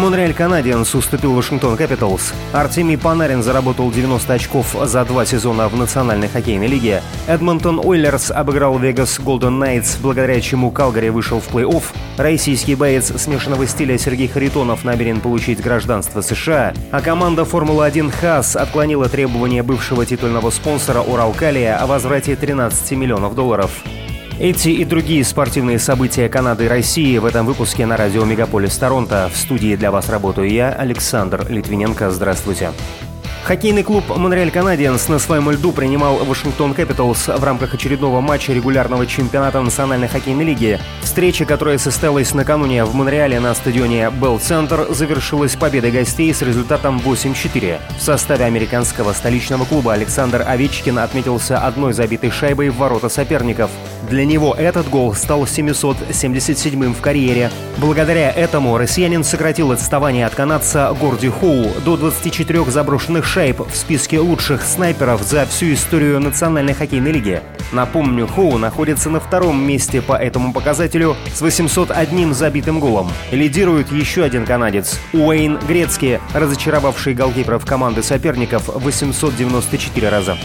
Монреаль Канадиенс уступил Вашингтон Капиталс. Артемий Панарин заработал 90 очков за два сезона в Национальной хоккейной лиге. Эдмонтон Ойлерс обыграл Вегас Голден Найтс, благодаря чему Калгари вышел в плей-офф. Российский боец смешанного стиля Сергей Харитонов намерен получить гражданство США. А команда Формулы-1 Хаас отклонила требования бывшего титульного спонсора Уралкалия о возврате 13 миллионов долларов. Эти и другие спортивные события Канады и России в этом выпуске на радио Мегаполис Торонто. В студии для вас работаю я, Александр Литвиненко. Здравствуйте. Хоккейный клуб «Монреаль Канадиенс» на своем льду принимал Вашингтон Капиталс в рамках очередного матча регулярного чемпионата Национальной хоккейной лиги. Встреча, которая состоялась накануне в Монреале на стадионе Белл Центр, завершилась победой гостей с результатом 8-4. В составе американского столичного клуба Александр Овечкин отметился одной забитой шайбой в ворота соперников. Для него этот гол стал 777-м в карьере. Благодаря этому россиянин сократил отставание от канадца Горди Хоу до 24 заброшенных шайб в списке лучших снайперов за всю историю Национальной хоккейной лиги. Напомню, Хоу находится на втором месте по этому показателю с 801 забитым голом. Лидирует еще один канадец – Уэйн Грецки, разочаровавший голкиперов команды соперников 894 раза.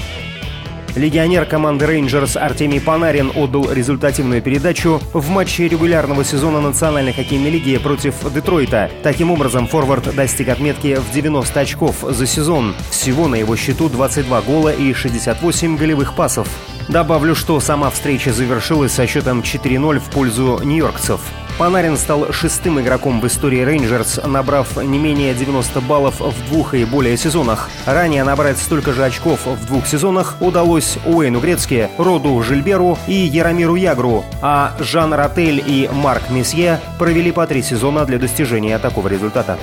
Легионер команды Рейнджерс Артемий Панарин отдал результативную передачу в матче регулярного сезона Национальной хоккейной лиги против Детройта. Таким образом, форвард достиг отметки в 90 очков за сезон. Всего на его счету 22 гола и 68 голевых пасов. Добавлю, что сама встреча завершилась со счетом 4-0 в пользу нью-йоркцев. Панарин стал шестым игроком в истории Рейнджерс, набрав не менее 90 баллов в двух и более сезонах. Ранее набрать столько же очков в двух сезонах удалось Уэйну Грецки, Роду Жильберу и Яромиру Ягру, а Жан Рательль и Марк Мессье провели по три сезона для достижения такого результата.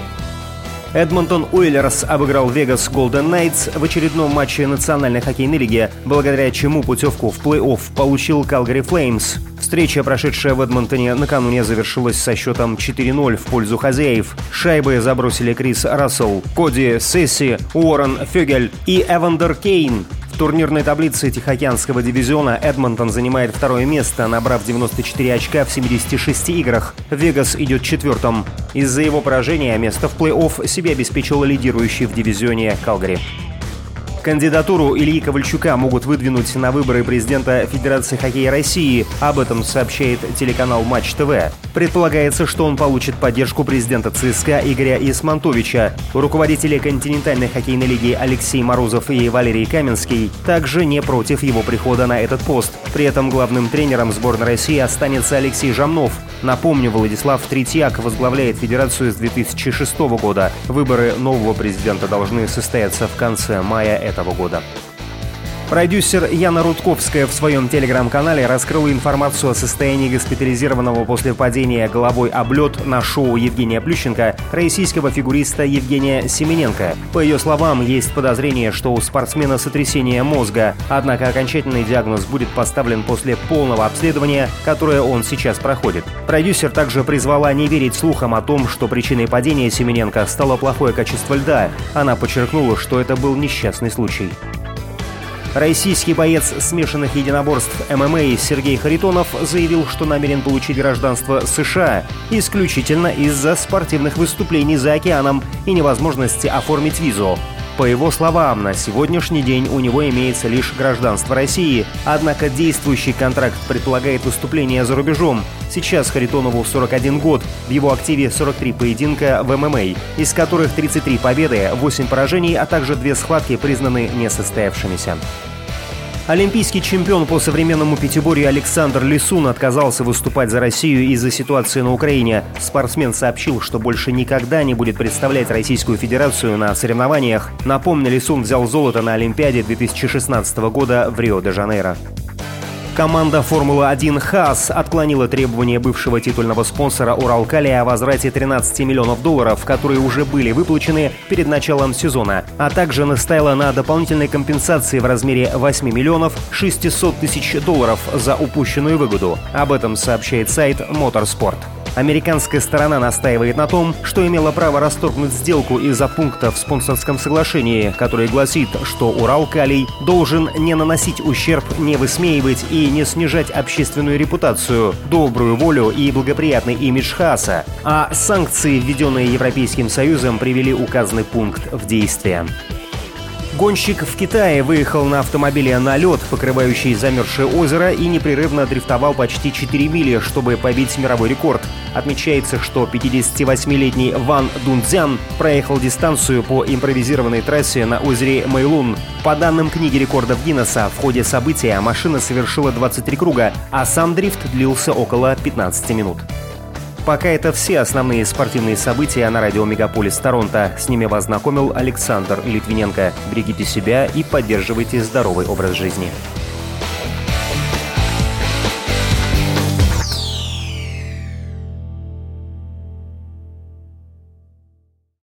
Эдмонтон Ойлерс обыграл Вегас Голден Найтс в очередном матче Национальной хоккейной лиги, благодаря чему путевку в плей-офф получил Калгари Флеймс. Встреча, прошедшая в Эдмонтоне накануне, завершилась со счетом 4-0 в пользу хозяев. Шайбы забросили Крис Рассел, Коди Сесси, Уоррен Фюгель и Эвандер Кейн. В турнирной таблице Тихоокеанского дивизиона Эдмонтон занимает второе место, набрав 94 очка в 76 играх. Вегас идет четвертым. Из-за его поражения место в плей-офф себе обеспечил лидирующий в дивизионе Калгари. Кандидатуру Ильи Ковальчука могут выдвинуть на выборы президента Федерации хоккея России. Об этом сообщает телеканал Матч ТВ. Предполагается, что он получит поддержку президента ЦСКА Игоря Исмантовича. Руководители континентальной хоккейной лиги Алексей Морозов и Валерий Каменский также не против его прихода на этот пост. При этом главным тренером сборной России останется Алексей Жамнов. Напомню, Владислав Третьяк возглавляет федерацию с 2006 года. Выборы нового президента должны состояться в конце мая этого года. Продюсер Яна Рудковская в своем телеграм-канале раскрыла информацию о состоянии госпитализированного после падения головой об лед на шоу Евгения Плющенко российского фигуриста Евгения Семененко. По ее словам, есть подозрение, что у спортсмена сотрясение мозга, однако окончательный диагноз будет поставлен после полного обследования, которое он сейчас проходит. Продюсер также призвала не верить слухам о том, что причиной падения Семененко стало плохое качество льда. Она подчеркнула, что это был несчастный случай. Российский боец смешанных единоборств ММА Сергей Харитонов заявил, что намерен получить гражданство США исключительно из-за спортивных выступлений за океаном и невозможности оформить визу. По его словам, на сегодняшний день у него имеется лишь гражданство России, однако действующий контракт предполагает выступление за рубежом. Сейчас Харитонову 41 год, в его активе 43 поединка в ММА, из которых 33 победы, 8 поражений, а также две схватки признаны несостоявшимися. Олимпийский чемпион по современному пятиборью Александр Лисун отказался выступать за Россию из-за ситуации на Украине. Спортсмен сообщил, что больше никогда не будет представлять Российскую Федерацию на соревнованиях. Напомню, Лисун взял золото на Олимпиаде 2016 года в Рио-де-Жанейро. Команда «Формула-1» «Хас» отклонила требования бывшего титульного спонсора «Уралкалия» о возврате 13 миллионов долларов, которые уже были выплачены перед началом сезона, а также настаивала на дополнительной компенсации в размере 8 миллионов 600 тысяч долларов за упущенную выгоду. Об этом сообщает сайт «Моторспорт». Американская сторона настаивает на том, что имела право расторгнуть сделку из-за пункта в спонсорском соглашении, который гласит, что Урал-Калий должен не наносить ущерб, не высмеивать и не снижать общественную репутацию, добрую волю и благоприятный имидж Хаса, а санкции, введенные Европейским Союзом, привели указанный пункт в действие. Гонщик в Китае выехал на автомобиле на лед, покрывающий замерзшее озеро, и непрерывно дрифтовал почти 4 мили, чтобы побить мировой рекорд. Отмечается, что 58-летний Ван Дунцзян проехал дистанцию по импровизированной трассе на озере Мэйлун. По данным книги рекордов Гиннесса, в ходе события машина совершила 23 круга, а сам дрифт длился около 15 минут. Пока это все основные спортивные события на радио Мегаполис Торонто. С ними вас знакомил Александр Литвиненко. Берегите себя и поддерживайте здоровый образ жизни.